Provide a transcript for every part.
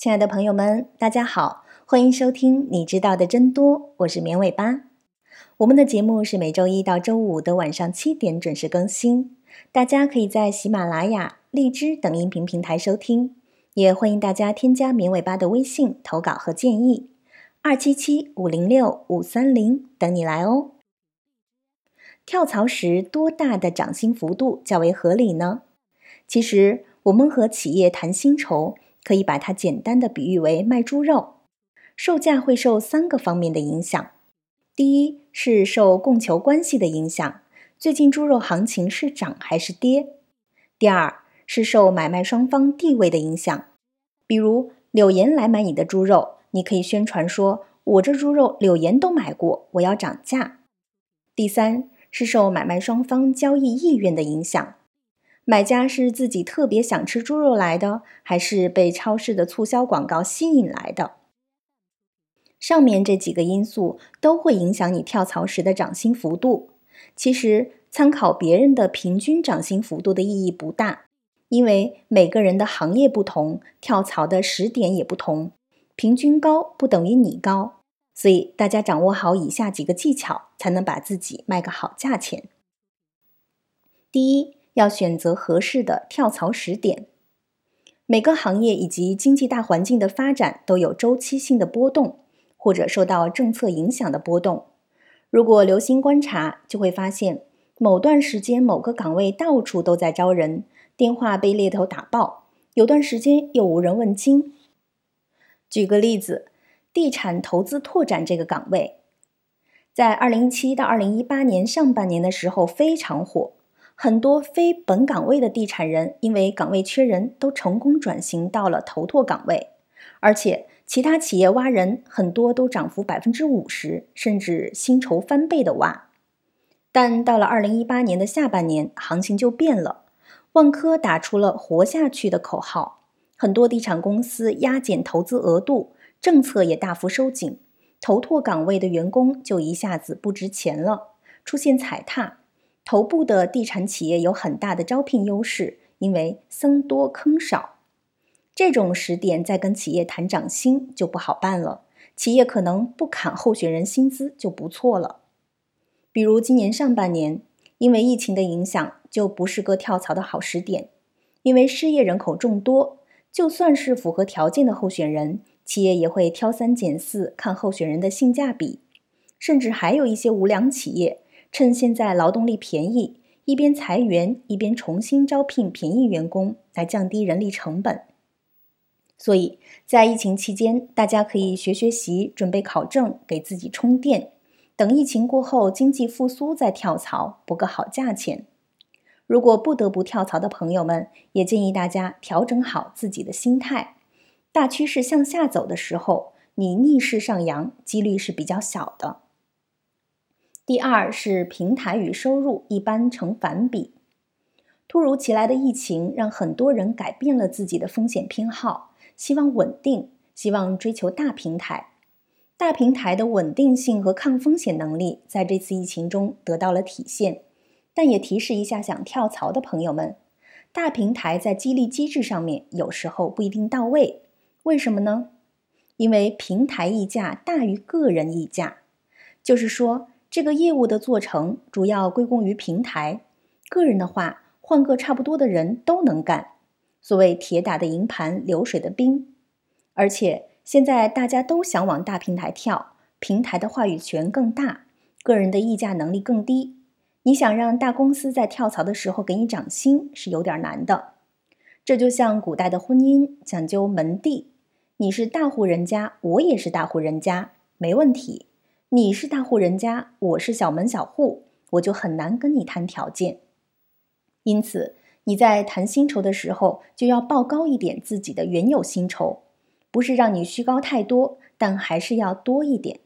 亲爱的朋友们，大家好，欢迎收听《你知道的真多》，我是绵尾巴。我们的节目是每周一到周五的晚上七点准时更新，大家可以在喜马拉雅、荔枝等音频平台收听，也欢迎大家添加绵尾巴的微信投稿和建议，二七七五零六五三零等你来哦。跳槽时多大的涨薪幅度较为合理呢？其实我们和企业谈薪酬。可以把它简单的比喻为卖猪肉，售价会受三个方面的影响。第一是受供求关系的影响，最近猪肉行情是涨还是跌？第二是受买卖双方地位的影响，比如柳岩来买你的猪肉，你可以宣传说我这猪肉柳岩都买过，我要涨价。第三是受买卖双方交易意愿的影响。买家是自己特别想吃猪肉来的，还是被超市的促销广告吸引来的？上面这几个因素都会影响你跳槽时的涨薪幅度。其实参考别人的平均涨薪幅度的意义不大，因为每个人的行业不同，跳槽的时点也不同，平均高不等于你高。所以大家掌握好以下几个技巧，才能把自己卖个好价钱。第一。要选择合适的跳槽时点。每个行业以及经济大环境的发展都有周期性的波动，或者受到政策影响的波动。如果留心观察，就会发现某段时间某个岗位到处都在招人，电话被猎头打爆；有段时间又无人问津。举个例子，地产投资拓展这个岗位，在二零一七到二零一八年上半年的时候非常火。很多非本岗位的地产人，因为岗位缺人，都成功转型到了投拓岗位，而且其他企业挖人，很多都涨幅百分之五十，甚至薪酬翻倍的挖。但到了二零一八年的下半年，行情就变了。万科打出了“活下去”的口号，很多地产公司压减投资额度，政策也大幅收紧，投拓岗位的员工就一下子不值钱了，出现踩踏。头部的地产企业有很大的招聘优势，因为僧多坑少。这种时点再跟企业谈涨薪就不好办了，企业可能不砍候选人薪资就不错了。比如今年上半年，因为疫情的影响，就不是个跳槽的好时点。因为失业人口众多，就算是符合条件的候选人，企业也会挑三拣四，看候选人的性价比，甚至还有一些无良企业。趁现在劳动力便宜，一边裁员一边重新招聘便宜员工，来降低人力成本。所以在疫情期间，大家可以学学习，准备考证，给自己充电。等疫情过后，经济复苏再跳槽，补个好价钱。如果不得不跳槽的朋友们，也建议大家调整好自己的心态。大趋势向下走的时候，你逆势上扬几率是比较小的。第二是平台与收入一般成反比。突如其来的疫情让很多人改变了自己的风险偏好，希望稳定，希望追求大平台。大平台的稳定性和抗风险能力在这次疫情中得到了体现。但也提示一下想跳槽的朋友们，大平台在激励机制上面有时候不一定到位。为什么呢？因为平台溢价大于个人溢价，就是说。这个业务的做成主要归功于平台，个人的话换个差不多的人都能干。所谓铁打的营盘流水的兵，而且现在大家都想往大平台跳，平台的话语权更大，个人的议价能力更低。你想让大公司在跳槽的时候给你涨薪是有点难的。这就像古代的婚姻讲究门第，你是大户人家，我也是大户人家，没问题。你是大户人家，我是小门小户，我就很难跟你谈条件。因此，你在谈薪酬的时候，就要报高一点自己的原有薪酬，不是让你虚高太多，但还是要多一点。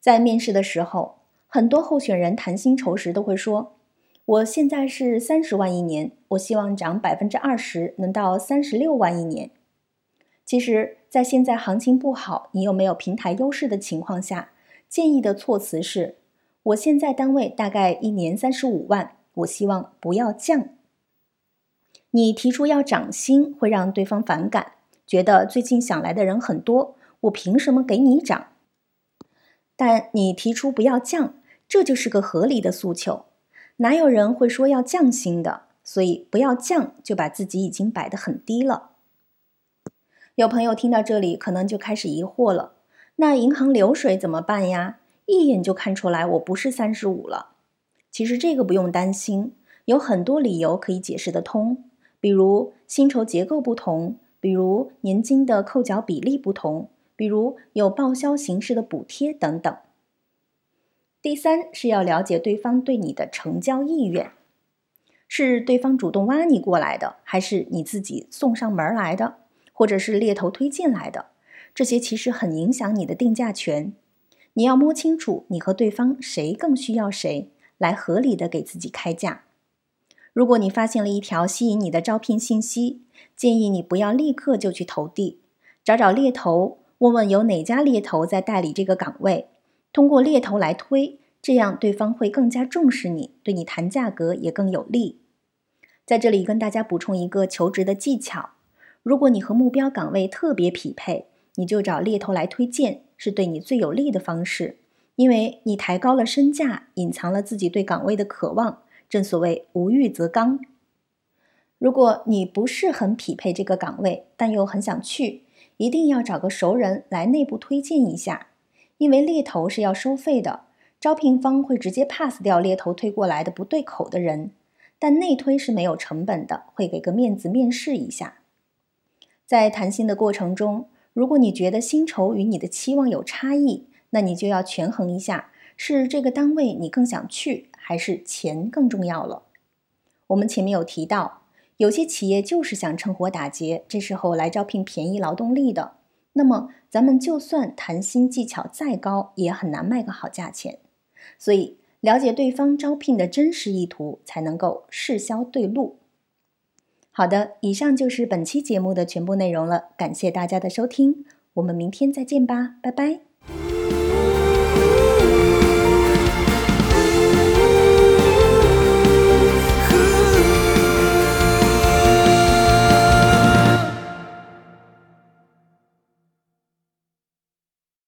在面试的时候，很多候选人谈薪酬时都会说：“我现在是三十万一年，我希望涨百分之二十，能到三十六万一年。”其实，在现在行情不好，你又没有平台优势的情况下。建议的措辞是：我现在单位大概一年三十五万，我希望不要降。你提出要涨薪，会让对方反感，觉得最近想来的人很多，我凭什么给你涨？但你提出不要降，这就是个合理的诉求。哪有人会说要降薪的？所以不要降，就把自己已经摆得很低了。有朋友听到这里，可能就开始疑惑了：那银行流水怎么办呀？一眼就看出来我不是三十五了。其实这个不用担心，有很多理由可以解释得通，比如薪酬结构不同，比如年金的扣缴比例不同。比如有报销形式的补贴等等。第三是要了解对方对你的成交意愿，是对方主动挖你过来的，还是你自己送上门来的，或者是猎头推荐来的？这些其实很影响你的定价权。你要摸清楚你和对方谁更需要谁，来合理的给自己开价。如果你发现了一条吸引你的招聘信息，建议你不要立刻就去投递，找找猎头。问问有哪家猎头在代理这个岗位，通过猎头来推，这样对方会更加重视你，对你谈价格也更有利。在这里跟大家补充一个求职的技巧：如果你和目标岗位特别匹配，你就找猎头来推荐，是对你最有利的方式，因为你抬高了身价，隐藏了自己对岗位的渴望。正所谓无欲则刚。如果你不是很匹配这个岗位，但又很想去。一定要找个熟人来内部推荐一下，因为猎头是要收费的，招聘方会直接 pass 掉猎头推过来的不对口的人，但内推是没有成本的，会给个面子面试一下。在谈薪的过程中，如果你觉得薪酬与你的期望有差异，那你就要权衡一下，是这个单位你更想去，还是钱更重要了。我们前面有提到。有些企业就是想趁火打劫，这时候来招聘便宜劳动力的。那么，咱们就算谈薪技巧再高，也很难卖个好价钱。所以，了解对方招聘的真实意图，才能够试销对路。好的，以上就是本期节目的全部内容了，感谢大家的收听，我们明天再见吧，拜拜。